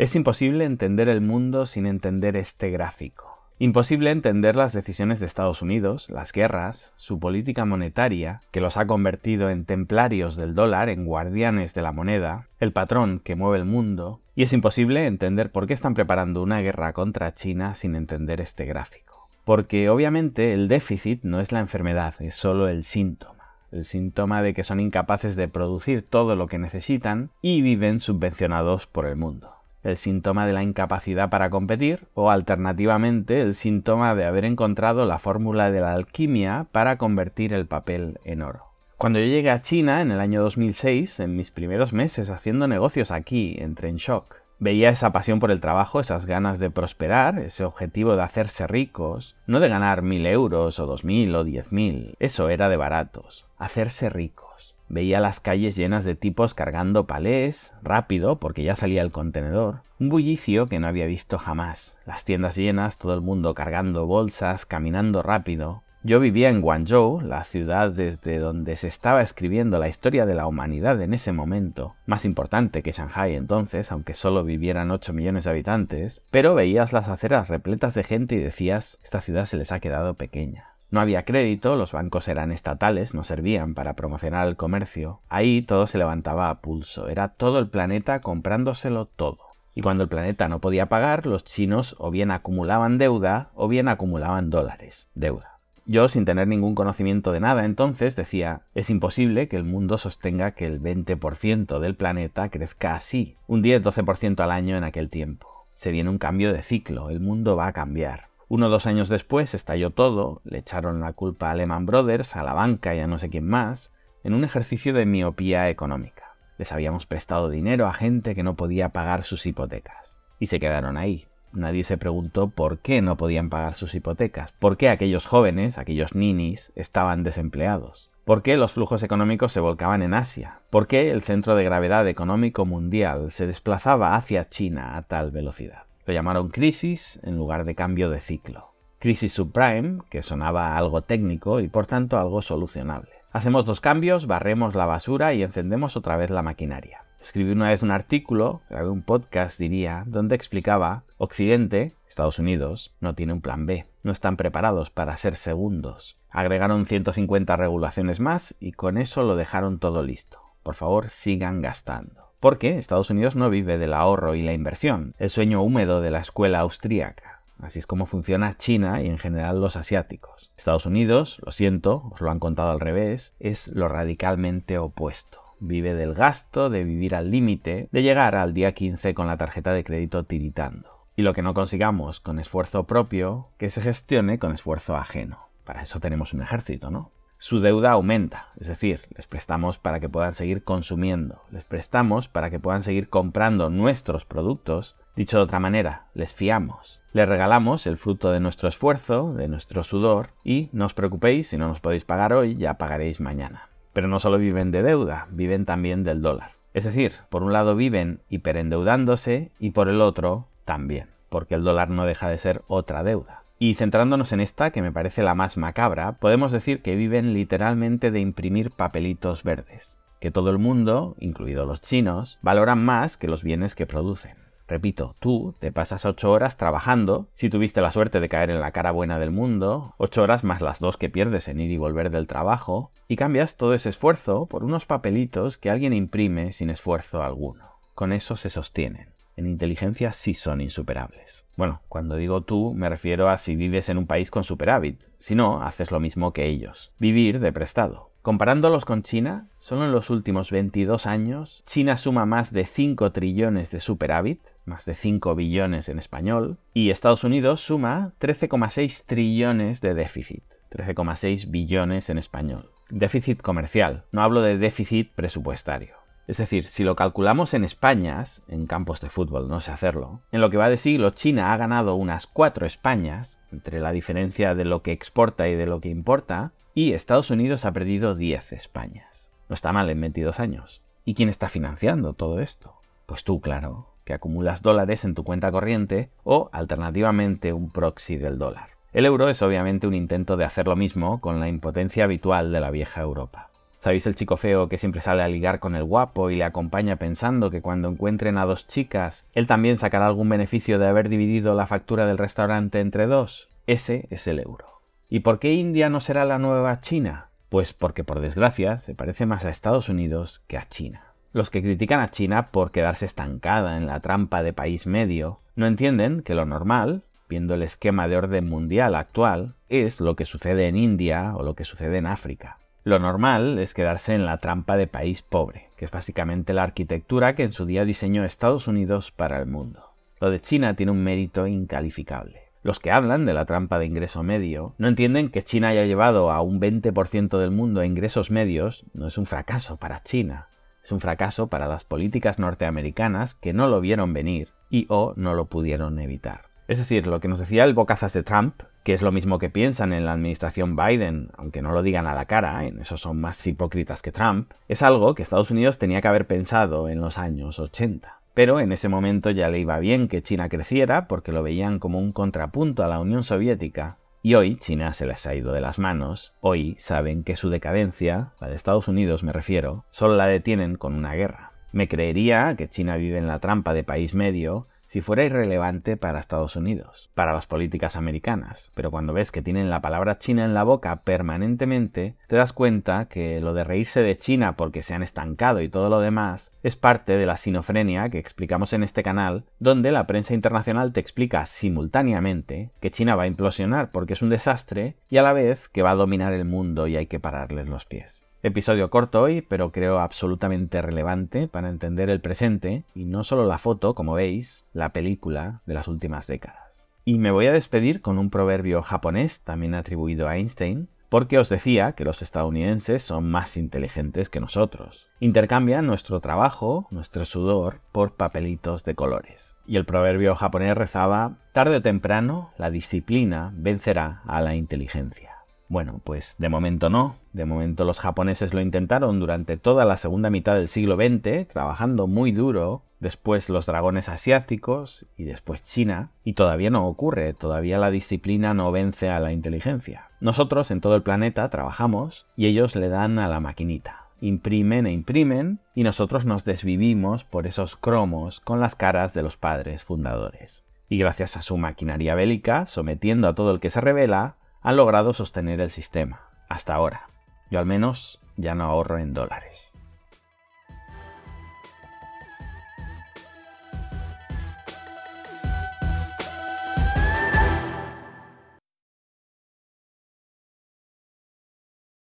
Es imposible entender el mundo sin entender este gráfico. Imposible entender las decisiones de Estados Unidos, las guerras, su política monetaria, que los ha convertido en templarios del dólar, en guardianes de la moneda, el patrón que mueve el mundo, y es imposible entender por qué están preparando una guerra contra China sin entender este gráfico. Porque obviamente el déficit no es la enfermedad, es solo el síntoma. El síntoma de que son incapaces de producir todo lo que necesitan y viven subvencionados por el mundo el síntoma de la incapacidad para competir o alternativamente el síntoma de haber encontrado la fórmula de la alquimia para convertir el papel en oro. Cuando yo llegué a China en el año 2006, en mis primeros meses haciendo negocios aquí, entré en shock. Veía esa pasión por el trabajo, esas ganas de prosperar, ese objetivo de hacerse ricos, no de ganar mil euros o dos mil o diez mil, eso era de baratos, hacerse rico. Veía las calles llenas de tipos cargando palés, rápido, porque ya salía el contenedor. Un bullicio que no había visto jamás. Las tiendas llenas, todo el mundo cargando bolsas, caminando rápido. Yo vivía en Guangzhou, la ciudad desde donde se estaba escribiendo la historia de la humanidad en ese momento, más importante que Shanghai entonces, aunque solo vivieran 8 millones de habitantes, pero veías las aceras repletas de gente y decías, esta ciudad se les ha quedado pequeña. No había crédito, los bancos eran estatales, no servían para promocionar el comercio. Ahí todo se levantaba a pulso, era todo el planeta comprándoselo todo. Y cuando el planeta no podía pagar, los chinos o bien acumulaban deuda o bien acumulaban dólares, deuda. Yo, sin tener ningún conocimiento de nada entonces, decía, es imposible que el mundo sostenga que el 20% del planeta crezca así, un 10-12% al año en aquel tiempo. Se viene un cambio de ciclo, el mundo va a cambiar. Uno o dos años después estalló todo, le echaron la culpa a Lehman Brothers, a la banca y a no sé quién más, en un ejercicio de miopía económica. Les habíamos prestado dinero a gente que no podía pagar sus hipotecas. Y se quedaron ahí. Nadie se preguntó por qué no podían pagar sus hipotecas, por qué aquellos jóvenes, aquellos ninis, estaban desempleados, por qué los flujos económicos se volcaban en Asia, por qué el centro de gravedad económico mundial se desplazaba hacia China a tal velocidad. Llamaron crisis en lugar de cambio de ciclo. Crisis subprime, que sonaba algo técnico y por tanto algo solucionable. Hacemos dos cambios, barremos la basura y encendemos otra vez la maquinaria. Escribí una vez un artículo, grabé un podcast diría, donde explicaba, Occidente, Estados Unidos, no tiene un plan B, no están preparados para ser segundos. Agregaron 150 regulaciones más y con eso lo dejaron todo listo. Por favor, sigan gastando. Porque Estados Unidos no vive del ahorro y la inversión, el sueño húmedo de la escuela austríaca. Así es como funciona China y en general los asiáticos. Estados Unidos, lo siento, os lo han contado al revés, es lo radicalmente opuesto. Vive del gasto, de vivir al límite, de llegar al día 15 con la tarjeta de crédito tiritando. Y lo que no consigamos con esfuerzo propio, que se gestione con esfuerzo ajeno. Para eso tenemos un ejército, ¿no? Su deuda aumenta, es decir, les prestamos para que puedan seguir consumiendo, les prestamos para que puedan seguir comprando nuestros productos, dicho de otra manera, les fiamos, les regalamos el fruto de nuestro esfuerzo, de nuestro sudor, y no os preocupéis, si no nos podéis pagar hoy, ya pagaréis mañana. Pero no solo viven de deuda, viven también del dólar. Es decir, por un lado viven hiperendeudándose y por el otro también, porque el dólar no deja de ser otra deuda. Y centrándonos en esta, que me parece la más macabra, podemos decir que viven literalmente de imprimir papelitos verdes, que todo el mundo, incluidos los chinos, valoran más que los bienes que producen. Repito, tú te pasas ocho horas trabajando, si tuviste la suerte de caer en la cara buena del mundo, ocho horas más las dos que pierdes en ir y volver del trabajo, y cambias todo ese esfuerzo por unos papelitos que alguien imprime sin esfuerzo alguno. Con eso se sostienen en inteligencia sí son insuperables. Bueno, cuando digo tú me refiero a si vives en un país con superávit. Si no, haces lo mismo que ellos. Vivir de prestado. Comparándolos con China, solo en los últimos 22 años, China suma más de 5 trillones de superávit, más de 5 billones en español, y Estados Unidos suma 13,6 trillones de déficit, 13,6 billones en español. Déficit comercial, no hablo de déficit presupuestario. Es decir, si lo calculamos en Españas, en campos de fútbol no sé hacerlo, en lo que va de siglo China ha ganado unas 4 Españas, entre la diferencia de lo que exporta y de lo que importa, y Estados Unidos ha perdido 10 Españas. No está mal en 22 años. ¿Y quién está financiando todo esto? Pues tú, claro, que acumulas dólares en tu cuenta corriente o, alternativamente, un proxy del dólar. El euro es obviamente un intento de hacer lo mismo con la impotencia habitual de la vieja Europa. ¿Sabéis el chico feo que siempre sale a ligar con el guapo y le acompaña pensando que cuando encuentren a dos chicas, él también sacará algún beneficio de haber dividido la factura del restaurante entre dos? Ese es el euro. ¿Y por qué India no será la nueva China? Pues porque por desgracia se parece más a Estados Unidos que a China. Los que critican a China por quedarse estancada en la trampa de país medio no entienden que lo normal, viendo el esquema de orden mundial actual, es lo que sucede en India o lo que sucede en África. Lo normal es quedarse en la trampa de país pobre, que es básicamente la arquitectura que en su día diseñó Estados Unidos para el mundo. Lo de China tiene un mérito incalificable. Los que hablan de la trampa de ingreso medio no entienden que China haya llevado a un 20% del mundo a ingresos medios no es un fracaso para China, es un fracaso para las políticas norteamericanas que no lo vieron venir y o no lo pudieron evitar. Es decir, lo que nos decía el bocazas de Trump, que es lo mismo que piensan en la administración Biden, aunque no lo digan a la cara, en eso son más hipócritas que Trump, es algo que Estados Unidos tenía que haber pensado en los años 80. Pero en ese momento ya le iba bien que China creciera porque lo veían como un contrapunto a la Unión Soviética. Y hoy China se les ha ido de las manos, hoy saben que su decadencia, la de Estados Unidos me refiero, solo la detienen con una guerra. Me creería que China vive en la trampa de país medio si fuera irrelevante para Estados Unidos, para las políticas americanas, pero cuando ves que tienen la palabra China en la boca permanentemente, te das cuenta que lo de reírse de China porque se han estancado y todo lo demás es parte de la sinofrenia que explicamos en este canal, donde la prensa internacional te explica simultáneamente que China va a implosionar porque es un desastre y a la vez que va a dominar el mundo y hay que pararles los pies. Episodio corto hoy, pero creo absolutamente relevante para entender el presente y no solo la foto, como veis, la película de las últimas décadas. Y me voy a despedir con un proverbio japonés, también atribuido a Einstein, porque os decía que los estadounidenses son más inteligentes que nosotros. Intercambian nuestro trabajo, nuestro sudor, por papelitos de colores. Y el proverbio japonés rezaba, tarde o temprano, la disciplina vencerá a la inteligencia. Bueno, pues de momento no. De momento los japoneses lo intentaron durante toda la segunda mitad del siglo XX, trabajando muy duro, después los dragones asiáticos y después China, y todavía no ocurre, todavía la disciplina no vence a la inteligencia. Nosotros en todo el planeta trabajamos y ellos le dan a la maquinita. Imprimen e imprimen y nosotros nos desvivimos por esos cromos con las caras de los padres fundadores. Y gracias a su maquinaria bélica, sometiendo a todo el que se revela, han logrado sostener el sistema, hasta ahora. Yo al menos ya no ahorro en dólares.